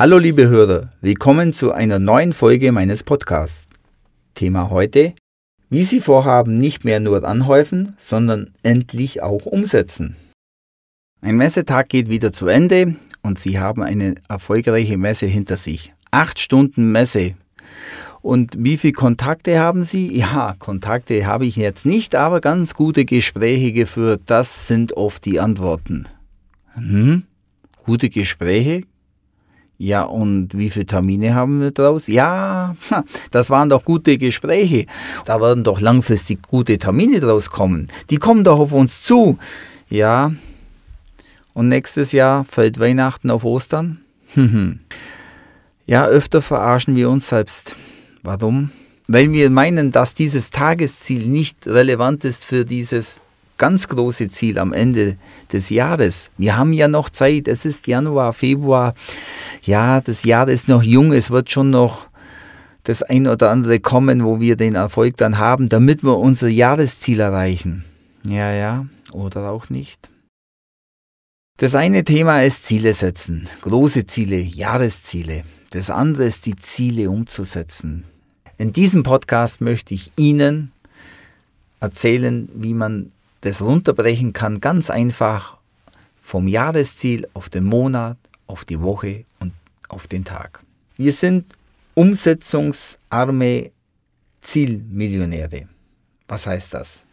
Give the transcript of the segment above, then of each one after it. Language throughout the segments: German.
Hallo liebe Hörer, willkommen zu einer neuen Folge meines Podcasts. Thema heute, wie Sie Vorhaben nicht mehr nur anhäufen, sondern endlich auch umsetzen. Ein Messetag geht wieder zu Ende und Sie haben eine erfolgreiche Messe hinter sich. Acht Stunden Messe. Und wie viele Kontakte haben Sie? Ja, Kontakte habe ich jetzt nicht, aber ganz gute Gespräche geführt. Das sind oft die Antworten. Hm? Gute Gespräche? Ja, und wie viele Termine haben wir draus? Ja, das waren doch gute Gespräche. Da werden doch langfristig gute Termine draus kommen. Die kommen doch auf uns zu. Ja, und nächstes Jahr fällt Weihnachten auf Ostern? ja, öfter verarschen wir uns selbst. Warum? Weil wir meinen, dass dieses Tagesziel nicht relevant ist für dieses ganz große Ziel am Ende des Jahres. Wir haben ja noch Zeit, es ist Januar, Februar. Ja, das Jahr ist noch jung, es wird schon noch das ein oder andere kommen, wo wir den Erfolg dann haben, damit wir unser Jahresziel erreichen. Ja, ja, oder auch nicht. Das eine Thema ist Ziele setzen, große Ziele, Jahresziele. Das andere ist die Ziele umzusetzen. In diesem Podcast möchte ich Ihnen erzählen, wie man das runterbrechen kann, ganz einfach vom Jahresziel auf den Monat, auf die Woche auf den Tag. Wir sind umsetzungsarme Zielmillionäre. Was heißt das?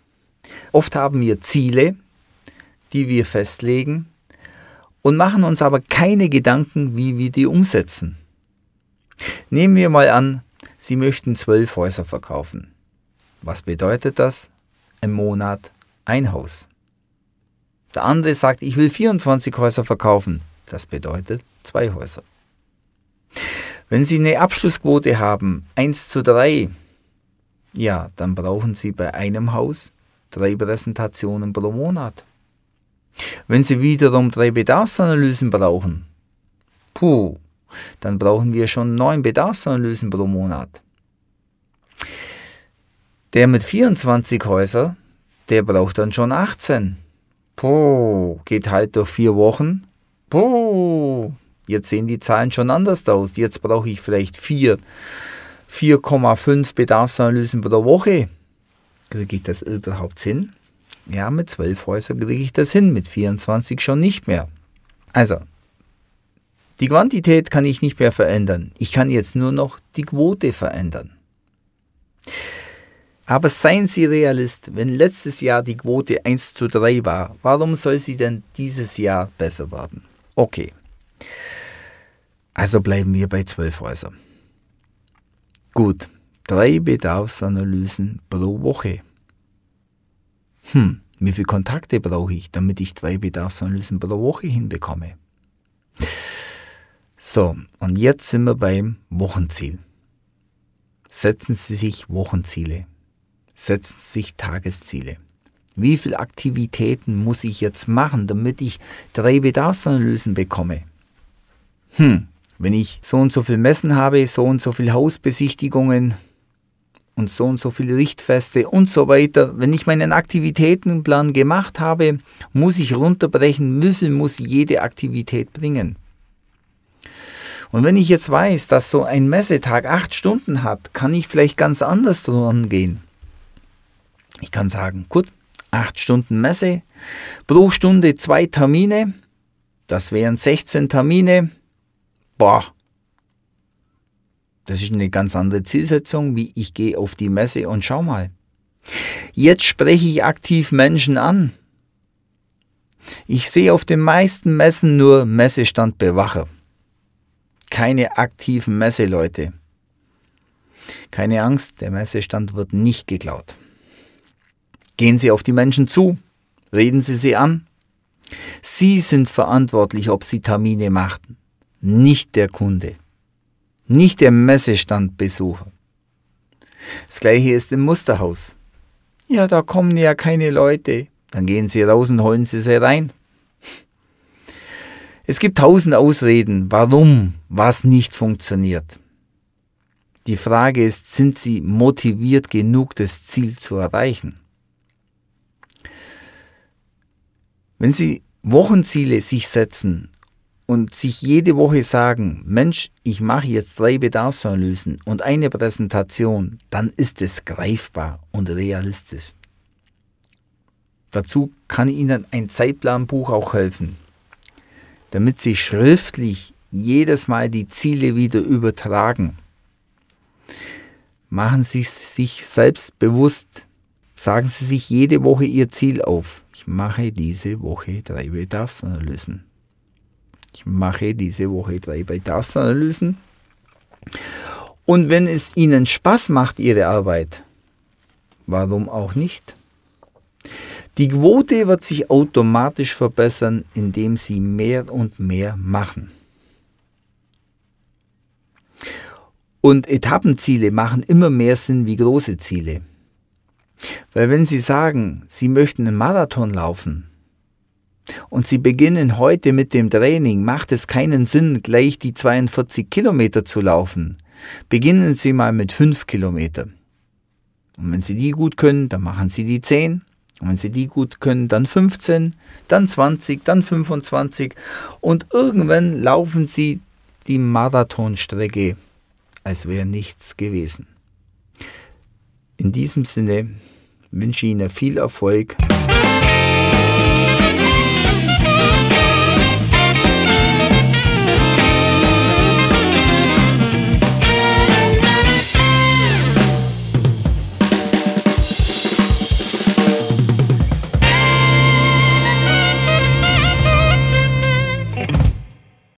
Oft haben wir Ziele, die wir festlegen, und machen uns aber keine Gedanken, wie wir die umsetzen. Nehmen wir mal an, Sie möchten zwölf Häuser verkaufen. Was bedeutet das? Im Monat ein Haus. Der andere sagt, ich will 24 Häuser verkaufen. Das bedeutet zwei Häuser. Wenn Sie eine Abschlussquote haben, 1 zu 3, ja, dann brauchen Sie bei einem Haus drei Präsentationen pro Monat. Wenn Sie wiederum drei Bedarfsanalysen brauchen, puh, dann brauchen wir schon neun Bedarfsanalysen pro Monat. Der mit 24 Häusern, der braucht dann schon 18. Puh, geht halt durch vier Wochen. Puh, jetzt sehen die Zahlen schon anders aus. Jetzt brauche ich vielleicht 4, 4,5 Bedarfsanalysen pro Woche. Kriege ich das überhaupt hin? Ja, mit zwölf Häusern kriege ich das hin, mit 24 schon nicht mehr. Also, die Quantität kann ich nicht mehr verändern. Ich kann jetzt nur noch die Quote verändern. Aber seien Sie Realist, wenn letztes Jahr die Quote 1 zu 3 war, warum soll sie denn dieses Jahr besser werden? Okay. Also bleiben wir bei 12 Häusern. Gut, drei Bedarfsanalysen pro Woche. Hm, wie viele Kontakte brauche ich, damit ich drei Bedarfsanalysen pro Woche hinbekomme? So, und jetzt sind wir beim Wochenziel. Setzen Sie sich Wochenziele. Setzen Sie sich Tagesziele. Wie viele Aktivitäten muss ich jetzt machen, damit ich drei Bedarfsanalysen bekomme? Hm, wenn ich so und so viel Messen habe, so und so viel Hausbesichtigungen, und so und so viele Richtfeste und so weiter. Wenn ich meinen Aktivitätenplan gemacht habe, muss ich runterbrechen, wie viel muss jede Aktivität bringen. Und wenn ich jetzt weiß, dass so ein Messetag acht Stunden hat, kann ich vielleicht ganz anders dran gehen. Ich kann sagen, gut, acht Stunden Messe, pro Stunde zwei Termine, das wären 16 Termine. Boah, das ist eine ganz andere Zielsetzung, wie ich gehe auf die Messe und schau mal. Jetzt spreche ich aktiv Menschen an. Ich sehe auf den meisten Messen nur Messestandbewacher. Keine aktiven Messeleute. Keine Angst, der Messestand wird nicht geklaut. Gehen Sie auf die Menschen zu, reden Sie sie an. Sie sind verantwortlich, ob Sie Termine machen, nicht der Kunde nicht der Messestandbesucher. Das gleiche ist im Musterhaus. Ja, da kommen ja keine Leute. Dann gehen sie raus und holen sie sie rein. Es gibt tausend Ausreden, warum was nicht funktioniert. Die Frage ist, sind sie motiviert genug, das Ziel zu erreichen? Wenn sie Wochenziele sich setzen und sich jede Woche sagen, Mensch, ich mache jetzt drei Bedarfsanalysen und eine Präsentation, dann ist es greifbar und realistisch. Dazu kann Ihnen ein Zeitplanbuch auch helfen, damit Sie schriftlich jedes Mal die Ziele wieder übertragen. Machen Sie sich selbst bewusst, sagen Sie sich jede Woche Ihr Ziel auf. Ich mache diese Woche drei Bedarfsanalysen. Ich mache diese Woche drei Bedarfsanalysen. Und wenn es Ihnen Spaß macht, Ihre Arbeit, warum auch nicht? Die Quote wird sich automatisch verbessern, indem Sie mehr und mehr machen. Und Etappenziele machen immer mehr Sinn wie große Ziele. Weil wenn Sie sagen, Sie möchten einen Marathon laufen, und Sie beginnen heute mit dem Training, macht es keinen Sinn, gleich die 42 Kilometer zu laufen. Beginnen Sie mal mit 5 Kilometern. Und wenn Sie die gut können, dann machen Sie die 10. Und wenn Sie die gut können, dann 15, dann 20, dann 25. Und irgendwann laufen Sie die Marathonstrecke, als wäre nichts gewesen. In diesem Sinne wünsche ich Ihnen viel Erfolg